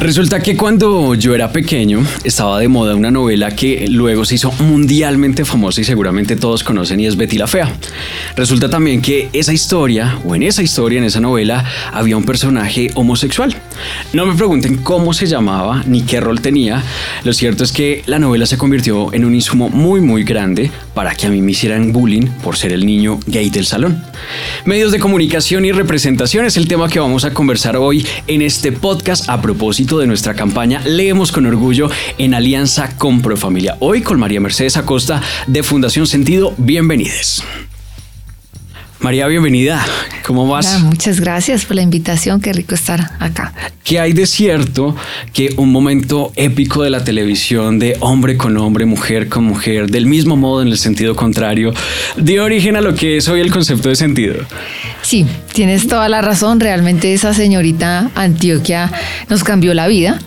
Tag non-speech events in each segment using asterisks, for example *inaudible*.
Resulta que cuando yo era pequeño estaba de moda una novela que luego se hizo mundialmente famosa y seguramente todos conocen y es Betty la Fea. Resulta también que esa historia, o en esa historia, en esa novela, había un personaje homosexual. No me pregunten cómo se llamaba ni qué rol tenía. Lo cierto es que la novela se convirtió en un insumo muy muy grande para que a mí me hicieran bullying por ser el niño gay del salón. Medios de comunicación y representación es el tema que vamos a conversar hoy en este podcast a propósito de nuestra campaña Leemos con Orgullo en alianza con Profamilia. Hoy con María Mercedes Acosta de Fundación Sentido. Bienvenidos. María, bienvenida. ¿Cómo vas? muchas gracias por la invitación. Qué rico estar acá. ¿Qué hay de cierto que un momento épico de la televisión de hombre con hombre, mujer con mujer, del mismo modo en el sentido contrario, dio origen a lo que es hoy el concepto de sentido? Sí, tienes toda la razón. Realmente esa señorita Antioquia nos cambió la vida.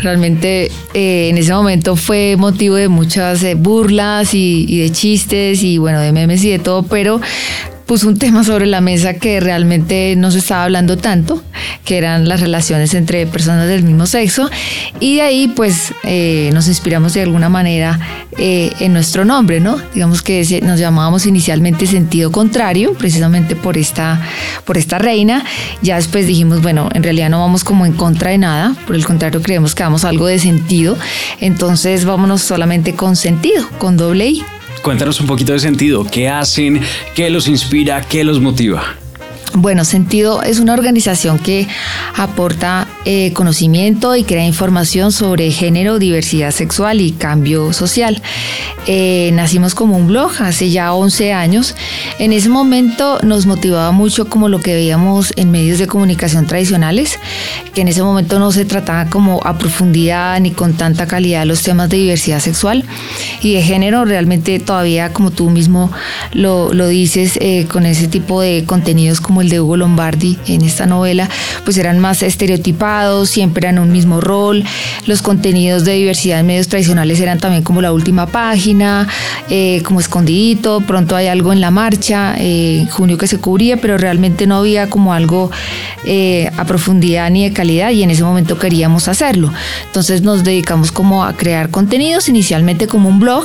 Realmente eh, en ese momento fue motivo de muchas eh, burlas y, y de chistes y bueno, de memes y de todo, pero puso un tema sobre la mesa que realmente no se estaba hablando tanto, que eran las relaciones entre personas del mismo sexo. Y de ahí pues eh, nos inspiramos de alguna manera eh, en nuestro nombre, ¿no? Digamos que nos llamábamos inicialmente sentido contrario, precisamente por esta, por esta reina. Ya después dijimos, bueno, en realidad no vamos como en contra de nada, por el contrario creemos que damos algo de sentido. Entonces vámonos solamente con sentido, con doble I. Cuéntanos un poquito de sentido. ¿Qué hacen? ¿Qué los inspira? ¿Qué los motiva? Bueno, Sentido es una organización que aporta eh, conocimiento y crea información sobre género, diversidad sexual y cambio social. Eh, nacimos como un blog hace ya 11 años. En ese momento nos motivaba mucho como lo que veíamos en medios de comunicación tradicionales, que en ese momento no se trataba como a profundidad ni con tanta calidad los temas de diversidad sexual y de género. Realmente todavía, como tú mismo lo, dices, eh, con ese tipo de contenidos como el de Hugo Lombardi en esta novela, pues eran más estereotipados, siempre eran un mismo rol. Los contenidos de diversidad en medios tradicionales eran también como la última página, eh, como escondidito, pronto hay algo en la marcha, eh, junio que se cubría, pero realmente no había como algo eh, a profundidad ni de calidad y en ese momento queríamos hacerlo. Entonces nos dedicamos como a crear contenidos, inicialmente como un blog,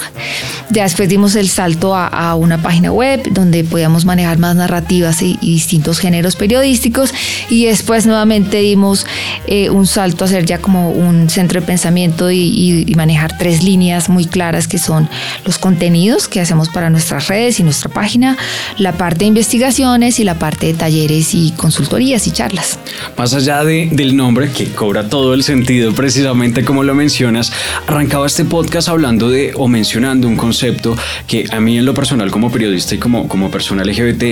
ya después dimos el salto a, una página web donde podíamos manejar más narrativas y distintos géneros periodísticos y después nuevamente dimos eh, un salto a ser ya como un centro de pensamiento y, manejar tres líneas muy claras que son los contenidos que hacemos para nuestras redes y nuestra página, la parte de investigaciones y la parte de talleres y consultorías y charlas. Más allá de, del nombre que cobra todo el sentido, precisamente como lo mencionas, arrancaba este podcast hablando de o mencionando un concepto que a mí en lo personal como periodista y como, como persona LGBT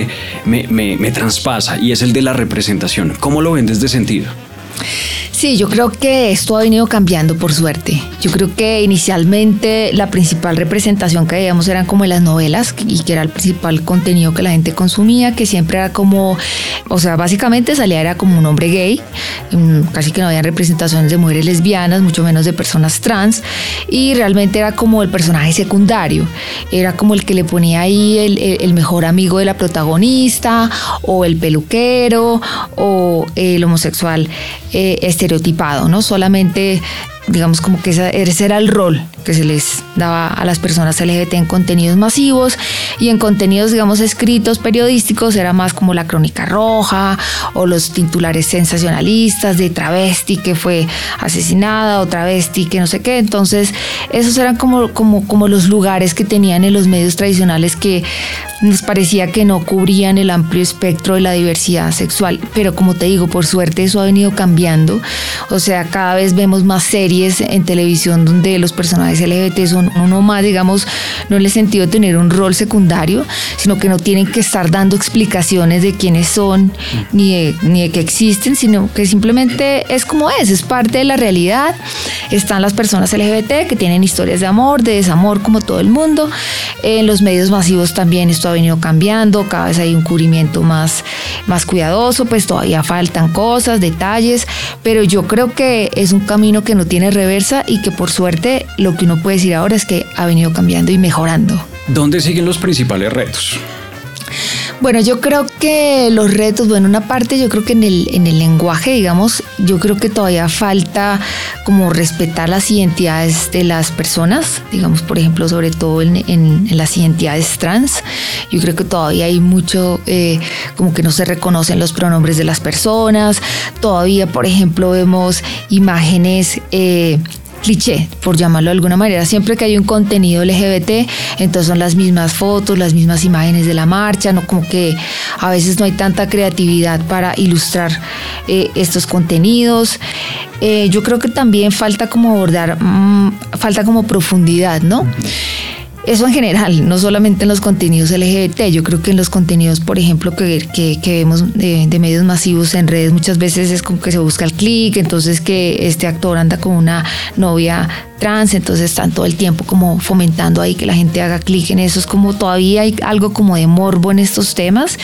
me, me, me y es el de la representación. ¿Cómo lo ven desde sentido? Sí, yo creo que esto ha venido cambiando por suerte. Yo creo que inicialmente la principal representación que veíamos eran como las novelas y que era el principal contenido que la gente consumía, que siempre era como, o sea, básicamente salía era como un hombre gay, mm, casi que no había representaciones de mujeres lesbianas, mucho menos de personas trans, y realmente era como el personaje secundario, era como el que le ponía ahí el, mejor amigo de la protagonista, o el peluquero, o el homosexual. Eh, estereotipado, ¿no? Solamente digamos como que ese era el rol que se les daba a las personas LGBT en contenidos masivos y en contenidos, digamos, escritos, periodísticos, era más como la crónica roja o los titulares sensacionalistas de travesti que fue asesinada o travesti que no sé qué. Entonces, esos eran como, como, como los lugares que tenían en los medios tradicionales que nos parecía que no cubrían el amplio espectro de la diversidad sexual. Pero como te digo, por suerte eso ha venido cambiando. O sea, cada vez vemos más series en televisión donde los personajes LGBT son uno más, digamos, no en el sentido de tener un rol secundario, sino que no tienen que estar dando explicaciones de quiénes son ni de, ni de que existen, sino que simplemente es como es, es parte de la realidad. Están las personas LGBT que tienen historias de amor, de desamor, como todo el mundo. En los medios masivos también esto ha venido cambiando, cada vez hay un cubrimiento más, más cuidadoso, pues todavía faltan cosas, detalles, pero yo creo que es un camino que no tiene reversa y que por suerte lo que uno puede decir ahora es que ha venido cambiando y mejorando. ¿Dónde siguen los principales retos? Bueno, yo creo que los retos, bueno, una parte yo creo que en el, en el lenguaje, digamos, yo creo que todavía falta como respetar las identidades de las personas, digamos, por ejemplo, sobre todo en, en, las identidades trans. Yo creo que todavía hay mucho, eh, como que no se reconocen los pronombres de las personas, todavía, por ejemplo, vemos imágenes... Eh, cliché, por llamarlo de alguna manera. Siempre que hay un contenido LGBT, entonces son las mismas fotos, las mismas imágenes de la marcha, no como que a veces no hay tanta creatividad para ilustrar eh, estos contenidos. Eh, yo creo que también falta como abordar, mm, falta como profundidad, ¿no? Eso en general, no solamente en los contenidos LGBT, yo creo que en los contenidos, por ejemplo, que, que, vemos de, medios masivos en redes, muchas veces es como que se busca el clic, entonces que este actor anda con una novia trans, entonces están todo el tiempo como fomentando ahí que la gente haga clic en eso. Es como todavía hay algo como de morbo en estos temas.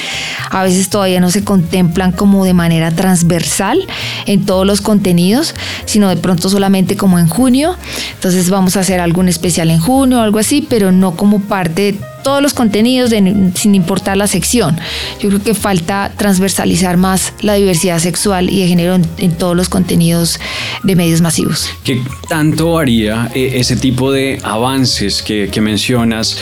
A veces todavía no se contemplan como de manera transversal en todos los contenidos, sino de pronto solamente como en junio. Entonces vamos a hacer algún especial en junio o algo así, pero no como parte de todos los contenidos sin importar la sección. Yo creo que falta transversalizar más la diversidad sexual y de género en, todos los contenidos de medios masivos. ¿Qué tanto haría eh, ese tipo de avances que, mencionas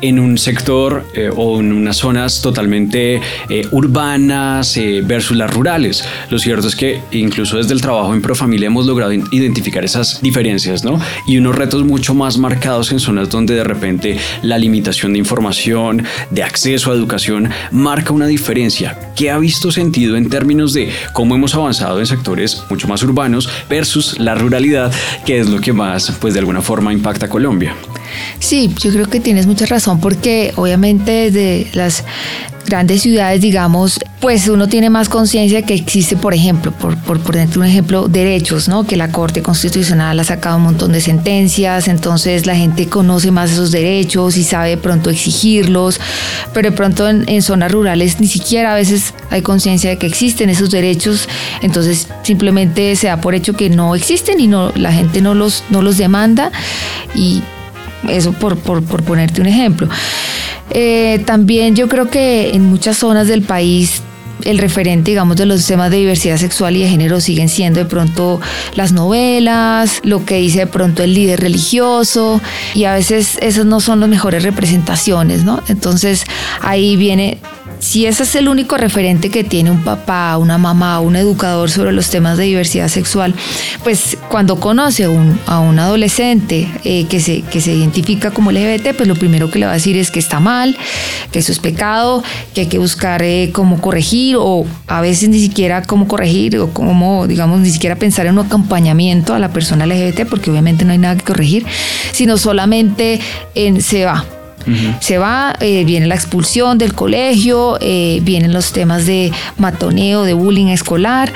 en un sector eh, o en unas zonas totalmente eh, urbanas versus las rurales? Lo cierto es que incluso desde el trabajo en Profamilia hemos logrado identificar esas diferencias, ¿no? Y unos retos mucho más marcados en zonas donde de repente la limitación de información, de acceso a educación, marca una diferencia. ¿Qué ha visto sentido en términos de cómo hemos avanzado en sectores mucho más urbanos versus la ruralidad, que es lo que más, pues de alguna forma, impacta a Colombia? Sí, yo creo que tienes mucha razón porque obviamente desde las grandes ciudades, digamos, pues uno tiene más conciencia que existe, por ejemplo, por, por un ejemplo, derechos, ¿no? Que la Corte Constitucional ha sacado un montón de sentencias, entonces la gente conoce más esos derechos y sabe de pronto exigirlos, pero de pronto en, en zonas rurales ni siquiera a veces hay conciencia de que existen esos derechos, entonces simplemente se da por hecho que no existen y no la gente no los, no los demanda y eso por, por, por ponerte un ejemplo. Eh, también yo creo que en muchas zonas del país el referente, digamos, de los temas de diversidad sexual y de género siguen siendo de pronto las novelas, lo que dice de pronto el líder religioso, y a veces esas no son las mejores representaciones, ¿no? Entonces ahí viene si ese es el único referente que tiene un papá, una mamá, un educador sobre los temas de diversidad sexual, pues cuando conoce a un, adolescente eh, que, se, que se identifica como LGBT, pues lo primero que le va a decir es que está mal, que eso es pecado, que hay que buscar eh, cómo corregir o a veces ni siquiera cómo corregir o cómo, digamos, ni siquiera pensar en un acompañamiento a la persona LGBT, porque obviamente no hay nada que corregir, sino solamente en se va se va, eh, viene la expulsión del colegio, eh, vienen los temas de matoneo, de bullying escolar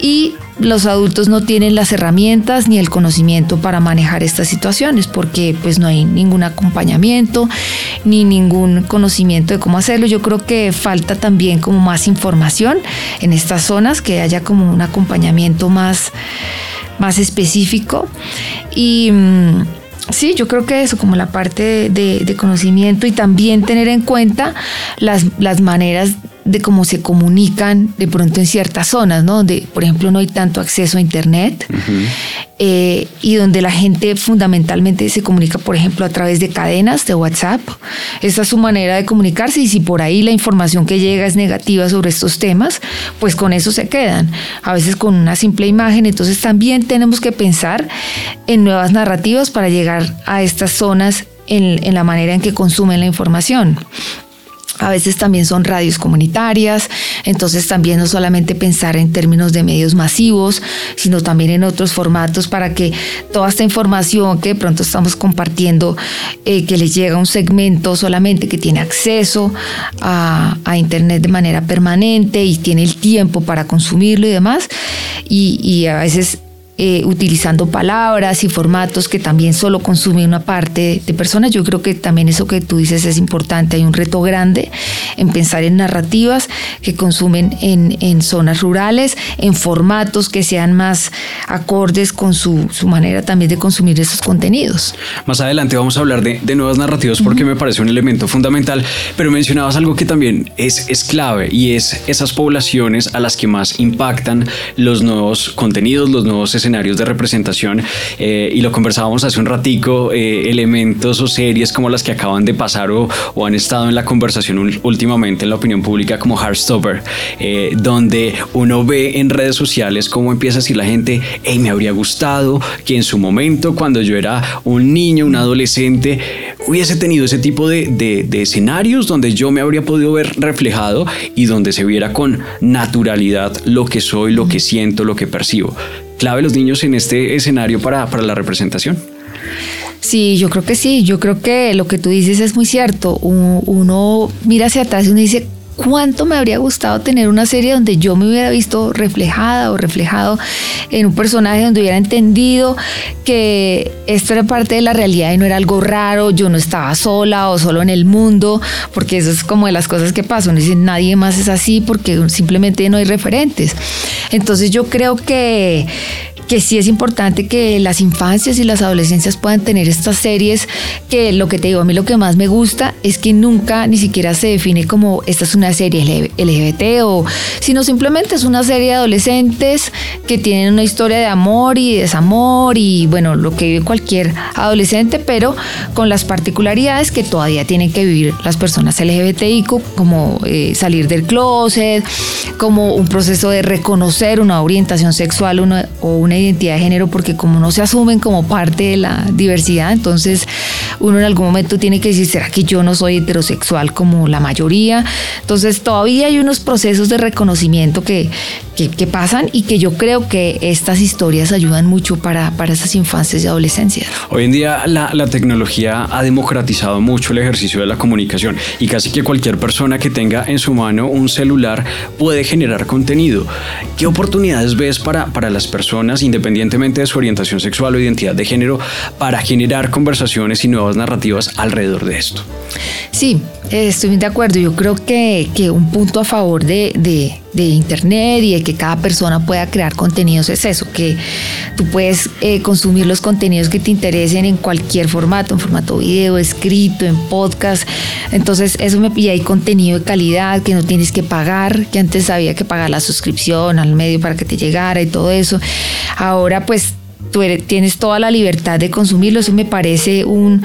y los adultos no tienen las herramientas ni el conocimiento para manejar estas situaciones porque pues no hay ningún acompañamiento ni ningún conocimiento de cómo hacerlo. Yo creo que falta también como más información en estas zonas, que haya como un acompañamiento más, más específico y... Mm, Sí, yo creo que eso, como la parte de, conocimiento y también tener en cuenta las, las maneras de cómo se comunican de pronto en ciertas zonas, ¿no? Donde, por ejemplo, no hay tanto acceso a Internet eh, y donde la gente fundamentalmente se comunica, por ejemplo, a través de cadenas de WhatsApp. Esa es su manera de comunicarse y si por ahí la información que llega es negativa sobre estos temas, pues con eso se quedan, a veces con una simple imagen. Entonces también tenemos que pensar en nuevas narrativas para llegar a estas zonas en, en, la manera en que consumen la información. A veces también son radios comunitarias, entonces también no solamente pensar en términos de medios masivos, sino también en otros formatos para que toda esta información que de pronto estamos compartiendo, eh, que les llega a un segmento solamente que tiene acceso a, Internet de manera permanente y tiene el tiempo para consumirlo y demás, y a veces eh, utilizando palabras y formatos que también solo consume una parte de personas. Yo creo que también eso que tú dices es importante. Hay un reto grande en pensar en narrativas que consumen en, en zonas rurales, en formatos que sean más acordes con su, su, manera también de consumir esos contenidos. Más adelante vamos a hablar de, de nuevas narrativas porque me parece un elemento fundamental, pero mencionabas algo que también es, es clave y es esas poblaciones a las que más impactan los nuevos contenidos, los nuevos escenarios de representación eh, y lo conversábamos hace un ratico, eh, elementos o series como las que acaban de pasar o, o, han estado en la conversación últimamente en la opinión pública como Heartstopper, eh, donde uno ve en redes sociales cómo empieza a decir la gente, hey, me habría gustado que en su momento, cuando yo era un niño, un adolescente, hubiese tenido ese tipo de, de, de escenarios donde yo me habría podido ver reflejado y donde se viera con naturalidad lo que soy, lo que siento, lo que percibo clave los niños en este escenario para, para la representación? Sí, yo creo que sí. Yo creo que lo que tú dices es muy cierto. Uno mira hacia atrás y uno dice, cuánto me habría gustado tener una serie donde yo me hubiera visto reflejada o reflejado en un personaje donde hubiera entendido que esto era parte de la realidad y no era algo raro, yo no estaba sola o solo en el mundo, porque eso es como de las cosas que pasan, dice nadie más es así porque simplemente no hay referentes. Entonces yo creo que que sí es importante que las infancias y las adolescencias puedan tener estas series, que lo que te digo, a mí lo que más me gusta es que nunca ni siquiera se define como esta es una serie LGBT o, sino simplemente es una serie de adolescentes que tienen una historia de amor y desamor y bueno, lo que vive cualquier adolescente, pero con las particularidades que todavía tienen que vivir las personas LGBTI, como eh, salir del closet, como un proceso de reconocer una orientación sexual o una identidad de género porque como no se asumen como parte de la diversidad, entonces uno en algún momento tiene que decir, ¿será que yo no soy heterosexual como la mayoría? Todavía hay unos procesos de reconocimiento que, que, pasan y que yo creo que estas historias ayudan mucho para, para esas infancias y adolescencias. Hoy en día la, la tecnología ha democratizado mucho el ejercicio de la comunicación y casi que cualquier persona que tenga en su mano un celular puede generar contenido. ¿Qué oportunidades ves para, para las personas, independientemente de su orientación sexual o identidad de género, para generar conversaciones y nuevas narrativas alrededor de esto? Sí, estoy de acuerdo. Yo creo que, que un punto a favor de, de, de, Internet y de que cada persona pueda crear contenidos es eso, que tú puedes eh, consumir los contenidos que te interesen en cualquier formato, en formato video, escrito, en podcast. Entonces eso me pilla hay contenido de calidad que no tienes que pagar, que antes había que pagar la suscripción al medio para que te llegara y todo eso. Ahora pues tú tienes toda la libertad de consumirlo. Eso me parece un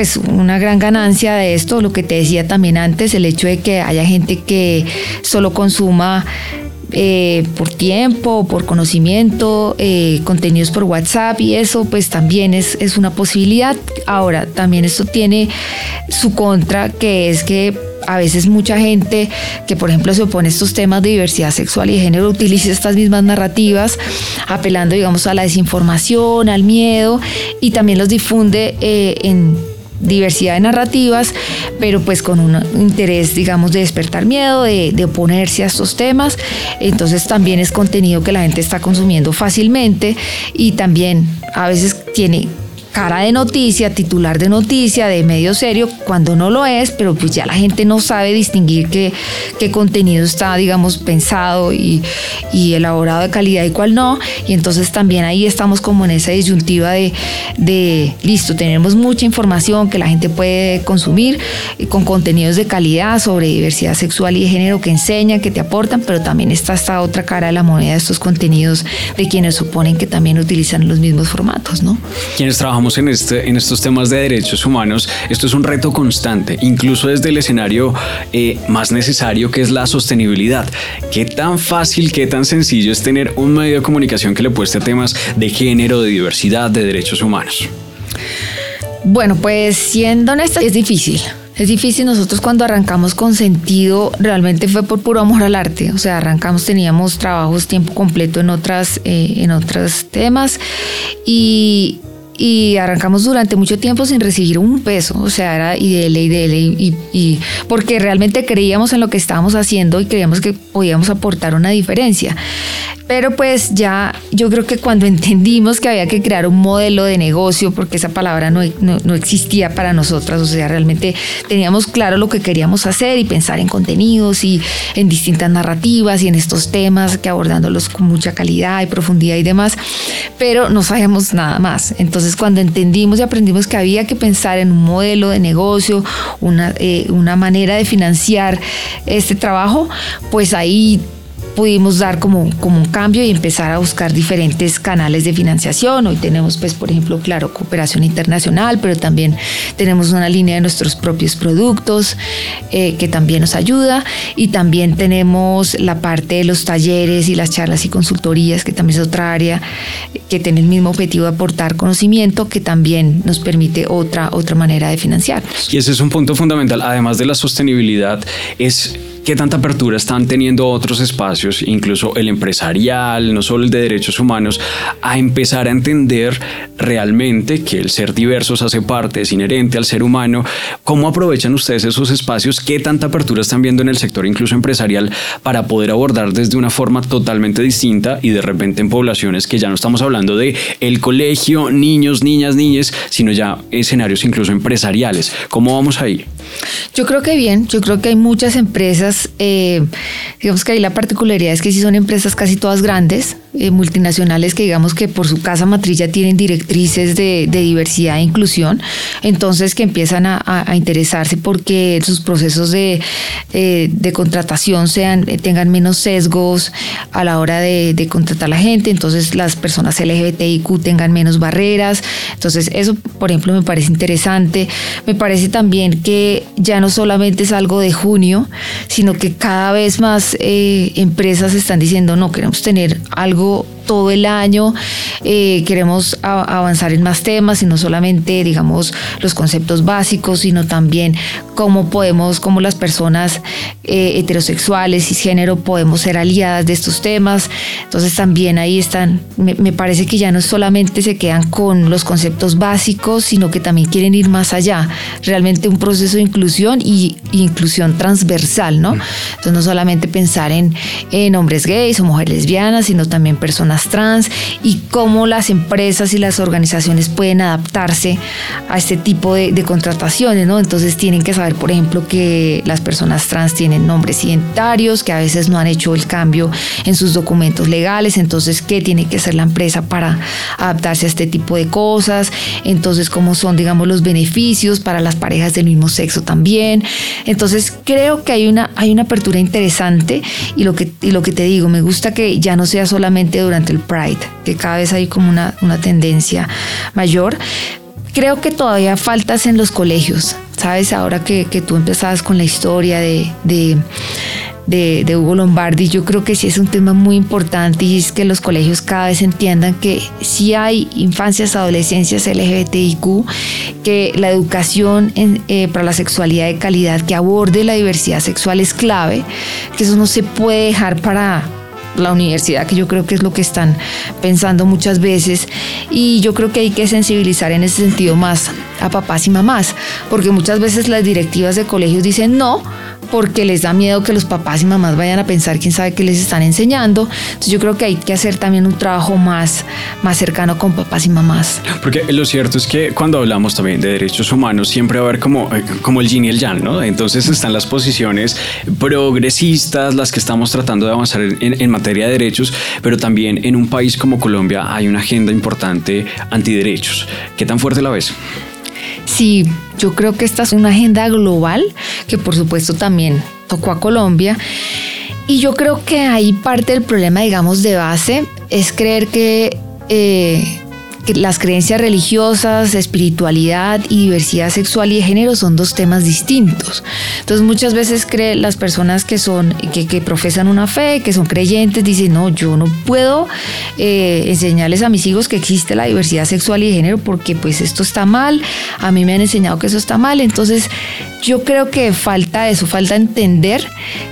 pues una gran ganancia de esto, lo que te decía también antes, el hecho de que haya gente que solo consuma eh, por tiempo, por conocimiento, eh, contenidos por WhatsApp y eso pues también es, es una posibilidad. Ahora, también esto tiene su contra, que es que a veces mucha gente que por ejemplo se opone a estos temas de diversidad sexual y de género utiliza estas mismas narrativas apelando digamos a la desinformación, al miedo y también los difunde eh, en diversidad de narrativas, pero pues con un interés, digamos, de despertar miedo, de, oponerse a estos temas. Entonces también es contenido que la gente está consumiendo fácilmente y también a veces tiene cara de noticia, titular de noticia, de medio serio, cuando no lo es, pero pues ya la gente no sabe distinguir qué, contenido está, digamos, pensado y, elaborado de calidad y cuál no. Y entonces también ahí estamos como en esa disyuntiva de, de listo, tenemos mucha información que la gente puede consumir con contenidos de calidad sobre diversidad sexual y de género que enseñan, que te aportan, pero también está esta otra cara de la moneda de estos contenidos de quienes suponen que también utilizan los mismos formatos, ¿no? Quienes trabajan en, este, en estos temas de derechos humanos, esto es un reto constante, incluso desde el escenario eh, más necesario que es la sostenibilidad. ¿Qué tan fácil, qué tan sencillo es tener un medio de comunicación que le pueste a temas de género, de diversidad, de derechos humanos? Bueno, pues siendo honesta, es difícil. Es difícil, nosotros cuando arrancamos con sentido, realmente fue por puro amor al arte, o sea, arrancamos, teníamos trabajos tiempo completo en otras, eh, en otros temas y, y arrancamos durante mucho tiempo sin recibir un peso, o sea, era IDL, IDL, y, y porque realmente creíamos en lo que estábamos haciendo y creíamos que podíamos aportar una diferencia. Pero pues ya yo creo que cuando *laughs* entendimos que había que crear un modelo de negocio, porque esa palabra no, no, existía para nosotras, o sea, realmente teníamos claro lo que queríamos hacer y pensar en contenidos y en distintas narrativas y en estos temas que abordándolos con mucha calidad y profundidad y demás, pero no sabíamos nada más. Entonces cuando entendimos y aprendimos que había que pensar en un modelo de negocio, una, eh, una manera de financiar este trabajo, pues ahí pudimos dar como, como un cambio y empezar a buscar diferentes canales de financiación. Hoy tenemos, pues, por ejemplo, claro, cooperación internacional, pero también tenemos una línea de nuestros propios productos eh, que también nos ayuda y también tenemos la parte de los talleres y las charlas y consultorías, que también es otra área que tiene el mismo objetivo de aportar conocimiento, que también nos permite otra, otra manera de financiarnos. Y ese es un punto fundamental, además de la sostenibilidad, es qué tanta apertura están teniendo otros espacios, incluso el empresarial, no solo el de derechos humanos, a empezar a entender realmente que el ser diversos hace parte, es inherente al ser humano. ¿Cómo aprovechan ustedes esos espacios? ¿Qué tanta apertura están viendo en el sector incluso empresarial para poder abordar desde una forma totalmente distinta y de repente en poblaciones que ya no estamos hablando de el colegio, niños, niñas, niñas, sino ya escenarios incluso empresariales? ¿Cómo vamos ahí? Yo creo que bien, yo creo que hay muchas empresas, eh, digamos que ahí la particularidad es que sí son empresas casi todas grandes, eh, multinacionales que digamos que por su casa matriz ya tienen directrices de, diversidad e inclusión, entonces que empiezan a, interesarse porque sus procesos de, eh, de contratación sean, tengan menos sesgos a la hora de, de contratar a la gente, entonces las personas LGBTIQ tengan menos barreras, entonces eso por ejemplo me parece interesante, me parece también que ya no solamente es algo de junio, sino que cada vez más eh, empresas están diciendo no, queremos tener algo todo el año, eh, queremos avanzar en más temas y no solamente, digamos, los conceptos básicos, sino también cómo podemos, cómo las personas eh, heterosexuales y género podemos ser aliadas de estos temas. Entonces también ahí están, me, me, parece que ya no solamente se quedan con los conceptos básicos, sino que también quieren ir más allá, realmente un proceso de inclusión y inclusión transversal, ¿no? Entonces no solamente pensar en, en hombres gays o mujeres lesbianas, sino también personas trans y cómo las empresas y las organizaciones pueden adaptarse a este tipo de, contrataciones, ¿no? Entonces tienen que saber, por ejemplo, que las personas trans tienen nombres identitarios, que a veces no han hecho el cambio en sus documentos legales, entonces qué tiene que hacer la empresa para adaptarse a este tipo de cosas, entonces cómo son, digamos, los beneficios para las parejas del mismo sexo también. Entonces creo que hay una, hay una apertura interesante y lo, que, y lo que te digo, me gusta que ya no sea solamente durante Pride, que cada vez hay como una, una tendencia mayor. Creo que todavía faltas en los colegios, ¿sabes? Ahora que, que tú empezabas con la historia de, de de, Hugo Lombardi, yo creo que sí es un tema muy importante y es que los colegios cada vez entiendan que si hay infancias, adolescencias LGBTIQ, que la educación eh, para la sexualidad de calidad que aborde la diversidad sexual es clave, que eso no se puede dejar para la universidad, que yo creo que es lo que están pensando muchas veces. Y yo creo que hay que sensibilizar en ese sentido más a papás y mamás, porque muchas veces las directivas de colegios dicen no, porque les da miedo que los papás y mamás vayan a pensar quién sabe qué les están enseñando. Entonces yo creo que hay que hacer también un trabajo más, más cercano con papás y mamás. Porque lo cierto es que cuando hablamos también de derechos humanos siempre va a haber como, eh, como el yin y el yang, ¿no? Entonces están las posiciones progresistas, las que estamos tratando de avanzar en, en materia de derechos, pero también en un país como Colombia hay una agenda importante antiderechos. ¿Qué tan fuerte la ves? Sí, yo creo que esta es una agenda global que por supuesto también tocó a Colombia. Y yo creo que ahí parte del problema, digamos, de base es creer que eh, las creencias religiosas, espiritualidad y diversidad sexual y de género son dos temas distintos. Entonces muchas veces creen las personas que son, que, profesan una fe, que son creyentes, dicen, no, yo no puedo eh, enseñarles a mis hijos que existe la diversidad sexual y de género porque pues esto está mal, a mí me han enseñado que eso está mal, entonces yo creo que falta eso, falta entender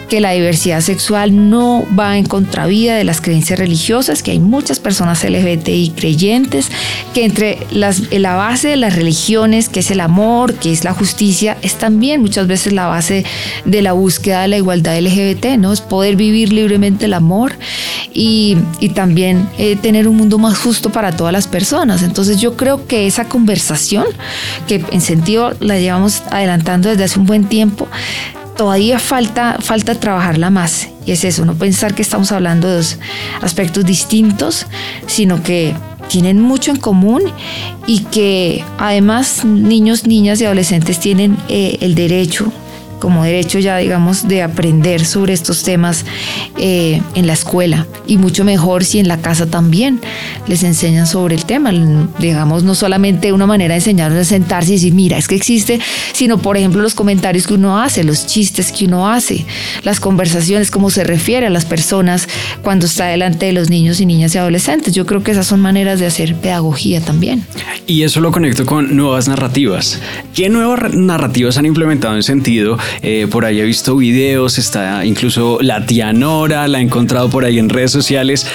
que la diversidad sexual no va en contravía de las creencias religiosas, que hay muchas personas LGBTI creyentes, que entre las, la base de las religiones, que es el amor, que es la justicia, es también muchas veces la base de la búsqueda de la igualdad LGBT, ¿no? Es poder vivir libremente el amor y, también eh, tener un mundo más justo para todas las personas. Entonces yo creo que esa conversación, que en sentido la llevamos adelantando desde hace un buen tiempo, todavía falta, falta trabajarla más. Y es eso, no pensar que estamos hablando de dos aspectos distintos, sino que tienen mucho en común y que además niños, niñas y adolescentes tienen eh, el derecho como derecho ya, digamos, de aprender sobre estos temas eh, en la escuela. Y mucho mejor si en la casa también les enseñan sobre el tema. Digamos, no solamente una manera de enseñarles a sentarse y decir, mira, es que existe, sino, por ejemplo, los comentarios que uno hace, los chistes que uno hace, las conversaciones, cómo se refiere a las personas cuando está delante de los niños y niñas y adolescentes. Yo creo que esas son maneras de hacer pedagogía también. Y eso lo conecto con nuevas narrativas. ¿Qué nuevas narrativas han implementado en sentido eh, por ahí he visto videos, está incluso la tía Nora, la he encontrado por ahí en redes sociales.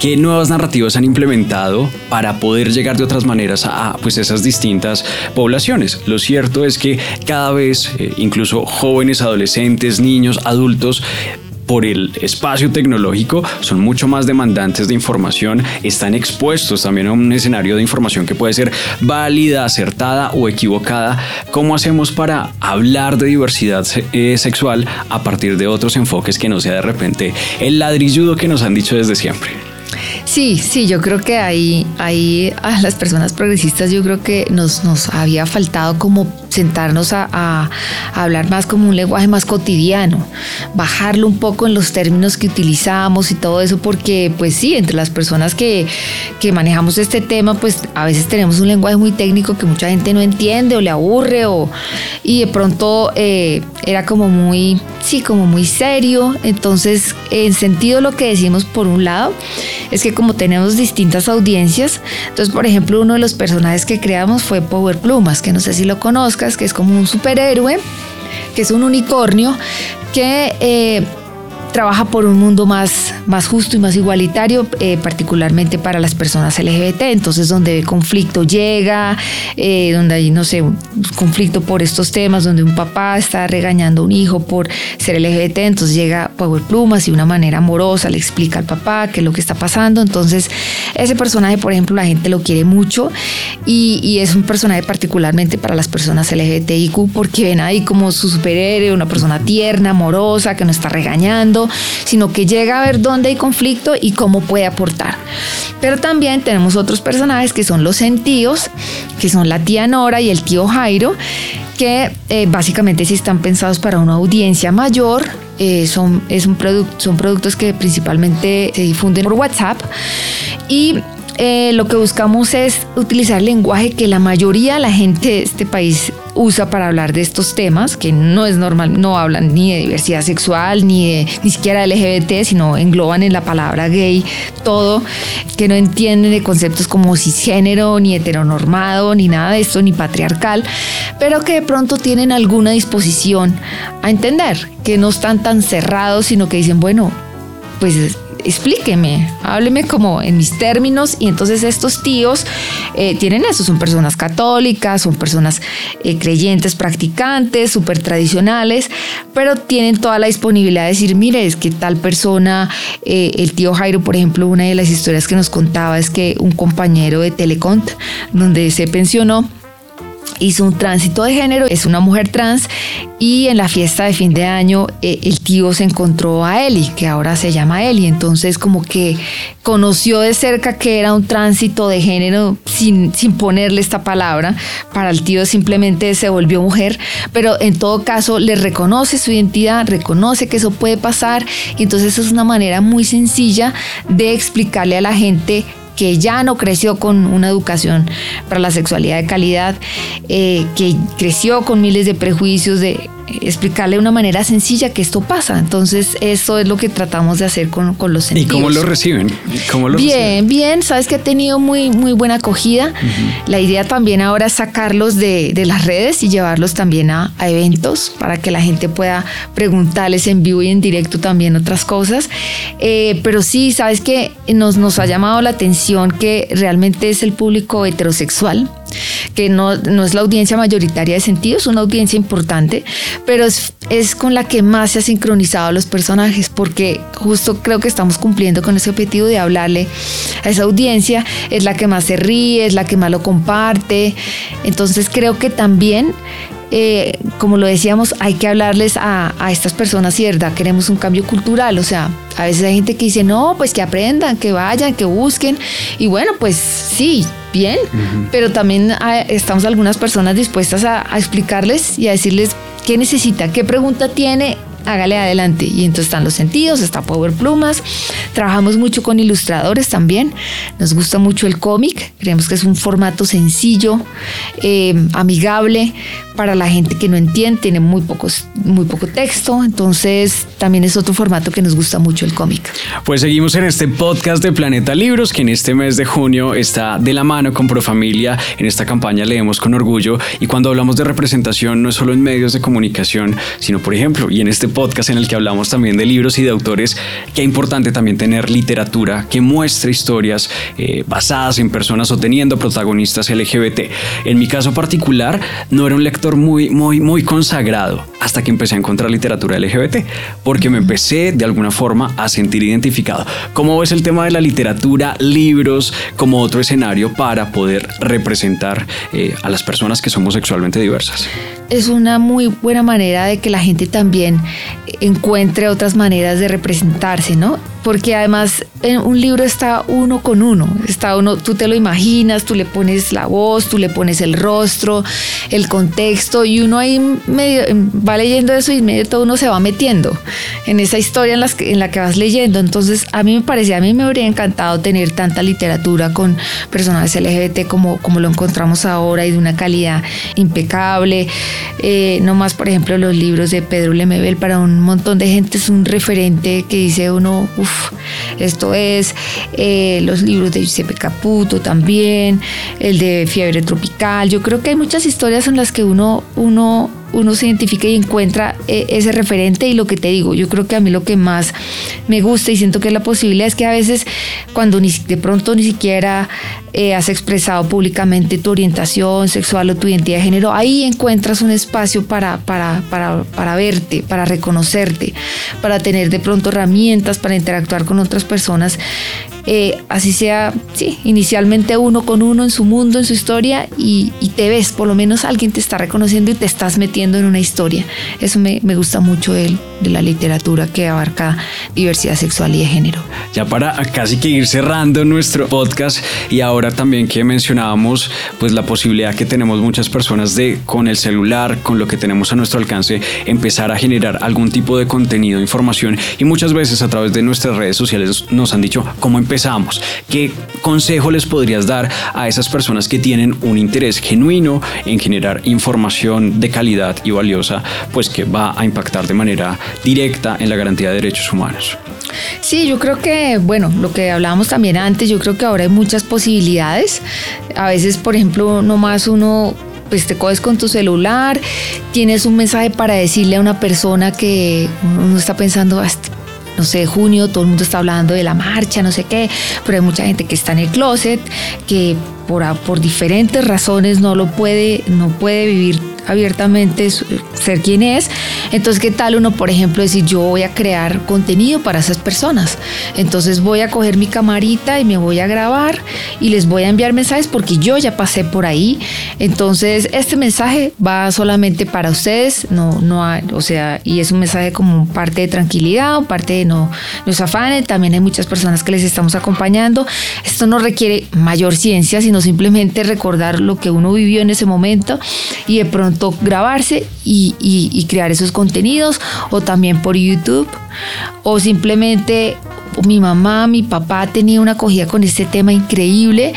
¿Qué nuevas narrativas han implementado para poder llegar de otras maneras a pues esas distintas poblaciones? Lo cierto es que cada vez, eh, incluso jóvenes, adolescentes, niños, adultos, por el espacio tecnológico son mucho más demandantes de información, están expuestos también a un escenario de información que puede ser válida, acertada o equivocada. ¿Cómo hacemos para hablar de diversidad eh, sexual a partir de otros enfoques que no sea de repente el ladrilludo que nos han dicho desde siempre? Sí, sí, yo creo que ahí, ahí a las personas progresistas yo creo que nos, nos había faltado como sentarnos a, hablar más como un lenguaje más cotidiano, bajarlo un poco en los términos que utilizamos y todo eso, porque pues sí, entre las personas que, manejamos este tema, pues a veces tenemos un lenguaje muy técnico que mucha gente no entiende o le aburre o, y de pronto eh, era como muy, sí, como muy serio. Entonces, en sentido lo que decimos por un lado es que como tenemos distintas audiencias, entonces por ejemplo uno de los personajes que creamos fue Power Plumas, que no sé si lo conozcas, que es como un superhéroe, que es un unicornio, que eh, trabaja por un mundo más, más justo y más igualitario, eh, particularmente para las personas LGBT. Entonces, donde el conflicto llega, eh, donde hay, no sé, conflicto por estos temas, donde un papá está regañando a un hijo por ser LGBT, entonces llega Power Plumas y de una manera amorosa le explica al papá qué es lo que está pasando. Entonces, ese personaje, por ejemplo, la gente lo quiere mucho y, y es un personaje particularmente para las personas LGBTIQ porque ven ahí como su superhéroe, una persona tierna, amorosa, que no está regañando sino que llega a ver dónde hay conflicto y cómo puede aportar. Pero también tenemos otros personajes que son los sentidos, que son la tía Nora y el tío Jairo, que eh, básicamente sí están pensados para una audiencia mayor. Eh, son, es un son productos que principalmente se difunden por WhatsApp y eh, lo que buscamos es utilizar lenguaje que la mayoría de la gente de este país usa para hablar de estos temas, que no es normal, no hablan ni de diversidad sexual, ni de ni siquiera LGBT, sino engloban en la palabra gay todo, que no entienden de conceptos como cisgénero, ni heteronormado, ni nada de esto, ni patriarcal, pero que de pronto tienen alguna disposición a entender, que no están tan cerrados, sino que dicen, bueno, pues explíqueme, hábleme como en mis términos. Y entonces estos tíos eh, tienen eso, son personas católicas, son personas eh, creyentes, practicantes, súper tradicionales, pero tienen toda la disponibilidad de decir, mire, es que tal persona, eh, el tío Jairo, por ejemplo, una de las historias que nos contaba es que un compañero de Telecont, donde se pensionó, hizo un tránsito de género, es una mujer trans y en la fiesta de fin de año eh, el tío se encontró a Eli, que ahora se llama Eli, entonces como que conoció de cerca que era un tránsito de género sin, sin ponerle esta palabra, para el tío simplemente se volvió mujer, pero en todo caso le reconoce su identidad, reconoce que eso puede pasar. Y entonces es una manera muy sencilla de explicarle a la gente que ya no creció con una educación para la sexualidad de calidad, eh, que creció con miles de prejuicios de explicarle de una manera sencilla que esto pasa. Entonces, eso es lo que tratamos de hacer con, con los sentidos. ¿Y cómo lo reciben? ¿Cómo lo bien, reciben? bien. Sabes que ha tenido muy, muy buena acogida. La idea también ahora es sacarlos de, de las redes y llevarlos también a, a, eventos para que la gente pueda preguntarles en vivo y en directo también otras cosas. Eh, pero sí, sabes que nos, nos ha llamado la atención que realmente es el público heterosexual que no, no, es la audiencia mayoritaria de sentido, es una audiencia importante, pero es, es, con la que más se ha sincronizado los personajes, porque justo creo que estamos cumpliendo con ese objetivo de hablarle a esa audiencia, es la que más se ríe, es la que más lo comparte, entonces creo que también eh, como lo decíamos, hay que hablarles a, a, estas personas verdad queremos un cambio cultural. O sea, a veces hay gente que dice, no, pues que aprendan, que vayan, que busquen. Y bueno, pues sí, bien, uh -huh. pero también hay, estamos algunas personas dispuestas a, a explicarles y a decirles qué necesita, qué pregunta tiene hágale adelante. Y entonces están los sentidos, está Power Plumas. Trabajamos mucho con ilustradores también. Nos gusta mucho el cómic. Creemos que es un formato sencillo, eh, amigable para la gente que no entiende. Tiene muy, pocos, muy poco texto. Entonces también es otro formato que nos gusta mucho el cómic. Pues seguimos en este podcast de Planeta Libros, que en este mes de junio está de la mano con Profamilia. En esta campaña leemos con orgullo. Y cuando hablamos de representación, no es solo en medios de comunicación, sino por ejemplo, y en este podcast en el que hablamos también de libros y de autores, que es importante también tener literatura que muestre historias eh, basadas en personas o teniendo protagonistas LGBT. En mi caso particular, no era un lector muy, muy, muy consagrado hasta que empecé a encontrar literatura LGBT, porque me empecé de alguna forma a sentir identificado. ¿Cómo ves el tema de la literatura, libros, como otro escenario para poder representar eh, a las personas que somos sexualmente diversas? Es una muy buena manera de que la gente también encuentre otras maneras de representarse, ¿no? Porque además en un libro está uno con uno, está uno, tú te lo imaginas, tú le pones la voz, tú le pones el rostro, el contexto y uno ahí medio, va leyendo eso y medio todo uno se va metiendo en esa historia en, las que, en la que vas leyendo. Entonces a mí me parecía, a mí me habría encantado tener tanta literatura con personajes LGBT como, como lo encontramos ahora y de una calidad impecable. Eh, no más, por ejemplo, los libros de Pedro Lemebel para un montón de gente es un referente que dice uno, uff, esto es, eh, los libros de Giuseppe Caputo también, el de Fiebre Tropical. Yo creo que hay muchas historias en las que uno, uno uno se identifica y encuentra ese referente y lo que te digo, yo creo que a mí lo que más me gusta y siento que es la posibilidad es que a veces cuando ni, de pronto ni siquiera eh, has expresado públicamente tu orientación sexual o tu identidad de género, ahí encuentras un espacio para, para, para, para verte, para reconocerte, para tener de pronto herramientas para interactuar con otras personas eh, así sea, sí, inicialmente uno con uno en su mundo, en su historia, y, y, te ves, por lo menos alguien te está reconociendo y te estás metiendo en una historia. Eso me, me gusta mucho de, de, la literatura que abarca diversidad sexual y de género. Ya para casi que ir cerrando nuestro podcast y ahora también que mencionábamos pues la posibilidad que tenemos muchas personas de con el celular, con lo que tenemos a nuestro alcance, empezar a generar algún tipo de contenido, información y muchas veces a través de nuestras redes sociales nos han dicho cómo empezar ¿Qué consejo les podrías dar a esas personas que tienen un interés genuino en generar información de calidad y valiosa, pues que va a impactar de manera directa en la garantía de derechos humanos? Sí, yo creo que, bueno, lo que hablábamos también antes, yo creo que ahora hay muchas posibilidades. A veces, por ejemplo, nomás uno pues te coges con tu celular, tienes un mensaje para decirle a una persona que uno está pensando, no sé, junio, todo el mundo está hablando de la marcha, no sé qué, pero hay mucha gente que está en el closet, que por, por diferentes razones no lo puede, no puede vivir abiertamente ser quien es. Entonces, ¿qué tal uno, por ejemplo, decir yo voy a crear contenido para esas personas? Entonces voy a coger mi camarita y me voy a grabar y les voy a enviar mensajes porque yo ya pasé por ahí. Entonces, este mensaje va solamente para ustedes, no, no hay, o sea, y es un mensaje como parte de tranquilidad o parte de no, no se afanen. También hay muchas personas que les estamos acompañando. Esto no requiere mayor ciencia, sino simplemente recordar lo que uno vivió en ese momento y de pronto grabarse y, y, y, crear esos contenidos o también por YouTube o simplemente mi mamá, mi papá tenía una acogida con este tema increíble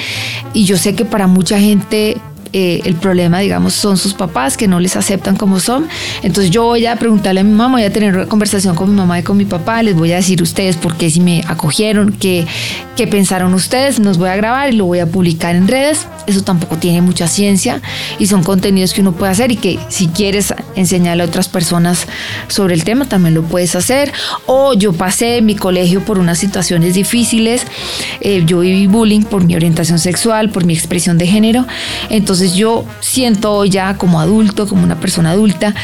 y yo sé que para mucha gente eh, el problema, digamos, son sus papás que no les aceptan como son. Entonces yo voy a preguntarle a mi mamá, voy a tener una conversación con mi mamá y con mi papá, les voy a decir ustedes por qué si me acogieron, qué, qué pensaron ustedes, nos voy a grabar y lo voy a publicar en redes. Eso tampoco tiene mucha ciencia y son contenidos que uno puede hacer y que si quieres enseñarle a otras personas sobre el tema también lo puedes hacer. O yo pasé en mi colegio por unas situaciones difíciles, eh, yo viví bullying por mi orientación sexual, por mi expresión de género. Entonces yo siento ya como adulto, como una persona adulta,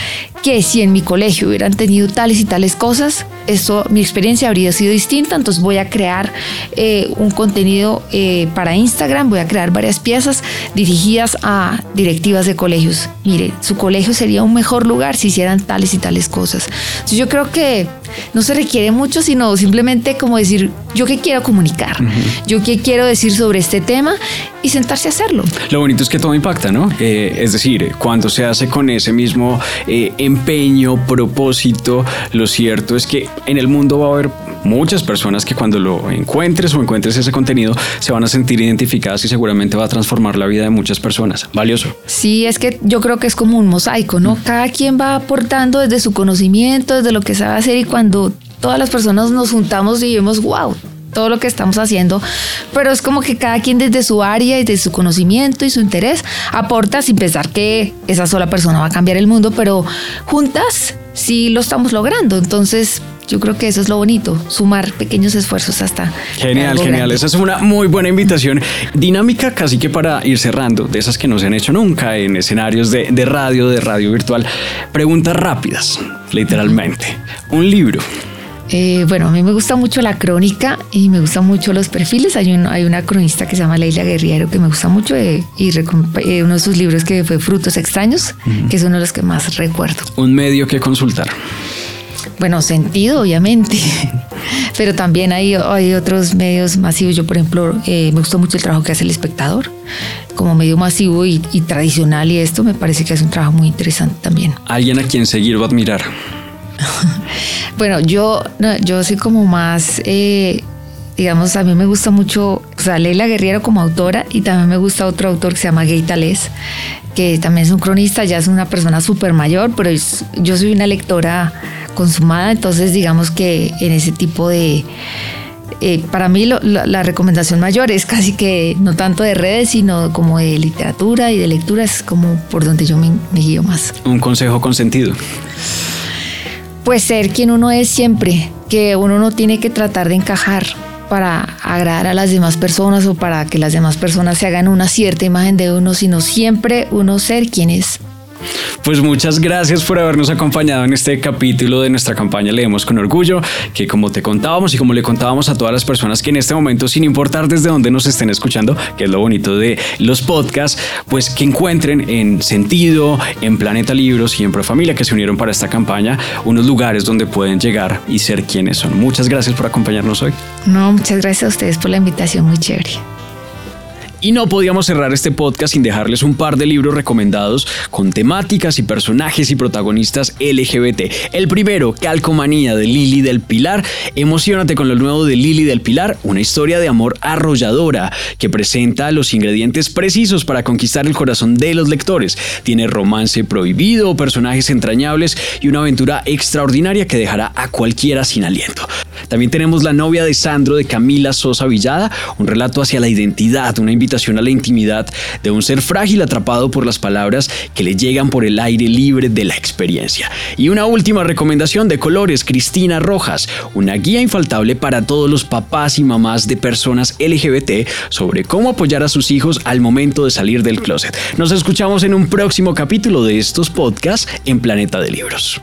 que si en mi colegio hubieran tenido tales y tales cosas, eso, mi experiencia habría sido distinta. Entonces voy a crear eh, un contenido eh, para Instagram, voy a crear varias piezas dirigidas a directivas de colegios. Mire, su colegio sería un mejor lugar si hicieran tales y tales cosas. Entonces yo creo que no se requiere mucho, sino simplemente como decir, yo qué quiero comunicar, yo qué quiero decir sobre este tema y sentarse a hacerlo. Lo bonito es que todo impacta, ¿no? Eh, es decir, cuando se hace con ese mismo eh, empeño, propósito, lo cierto es que en el mundo va a haber muchas personas que cuando lo encuentres o encuentres ese contenido se van a sentir identificadas y seguramente va a transformar la vida de muchas personas. Valioso. Sí, es que yo creo que es como un mosaico, ¿no? Cada quien va aportando desde su conocimiento, desde lo que sabe hacer y cuando todas las personas nos juntamos y vemos, wow, todo lo que estamos haciendo, pero es como que cada quien desde su área y desde su conocimiento y su interés aporta sin pensar que esa sola persona va a cambiar el mundo, pero juntas sí lo estamos logrando. Entonces, yo creo que eso es lo bonito, sumar pequeños esfuerzos hasta. Genial, genial. Esa es una muy buena invitación. Dinámica casi que para ir cerrando, de esas que no se han hecho nunca en escenarios de, de radio, de radio virtual. Preguntas rápidas, literalmente. Un libro. Eh, bueno, a mí me gusta mucho la crónica y me gustan mucho los perfiles. Hay, un, hay una cronista que se llama Leila Guerriero que me gusta mucho eh, y eh, uno de sus libros que fue Frutos Extraños, que es uno de los que más recuerdo. Un medio que consultar. Bueno, sentido, obviamente, *laughs* pero también hay, hay otros medios masivos. Yo, por ejemplo, me gustó mucho el trabajo que hace el espectador como medio masivo y, y tradicional y esto me parece que es un trabajo muy interesante también. Alguien a quien seguir o admirar. *laughs* Bueno, yo, yo soy como más, eh, digamos, a mí me gusta mucho, o sea, Leila Guerriero como autora y también me gusta otro autor que se llama Gay Tales, que también es un cronista, ya es una persona súper mayor, pero yo soy una lectora consumada, entonces digamos que en ese tipo de... Eh, para mí la, recomendación mayor es casi que no tanto de redes, sino como de literatura y de lectura, es como por donde yo me, me guío más. Un consejo con sentido pues ser quien uno es siempre, que uno no tiene que tratar de encajar para agradar a las demás personas o para que las demás personas se hagan una cierta imagen de uno, sino siempre uno ser quien es. Pues muchas gracias por habernos acompañado en este capítulo de nuestra campaña Leemos con Orgullo, que como te contábamos y como le contábamos a todas las personas que en este momento, sin importar desde dónde nos estén escuchando, que es lo bonito de los podcasts, pues que encuentren en Sentido, en Planeta Libros y en Profamilia que se unieron para esta campaña unos lugares donde pueden llegar y ser quienes son. Muchas gracias por acompañarnos hoy. No, muchas gracias a ustedes por la invitación, muy chévere. Y no podíamos cerrar este podcast sin dejarles un par de libros recomendados con temáticas y personajes y protagonistas LGBT. El primero, Calcomanía de Lili del Pilar. Emocionate con lo nuevo de Lili del Pilar, una historia de amor arrolladora que presenta los ingredientes precisos para conquistar el corazón de los lectores. Tiene romance prohibido, personajes entrañables y una aventura extraordinaria que dejará a cualquiera sin aliento. También tenemos La novia de Sandro de Camila Sosa Villada, un relato hacia la identidad, una a la intimidad de un ser frágil atrapado por las palabras que le llegan por el aire libre de la experiencia. Y una última recomendación de colores, Cristina Rojas, una guía infaltable para todos los papás y mamás de personas LGBT sobre cómo apoyar a sus hijos al momento de salir del closet. Nos escuchamos en un próximo capítulo de estos podcasts en Planeta de Libros.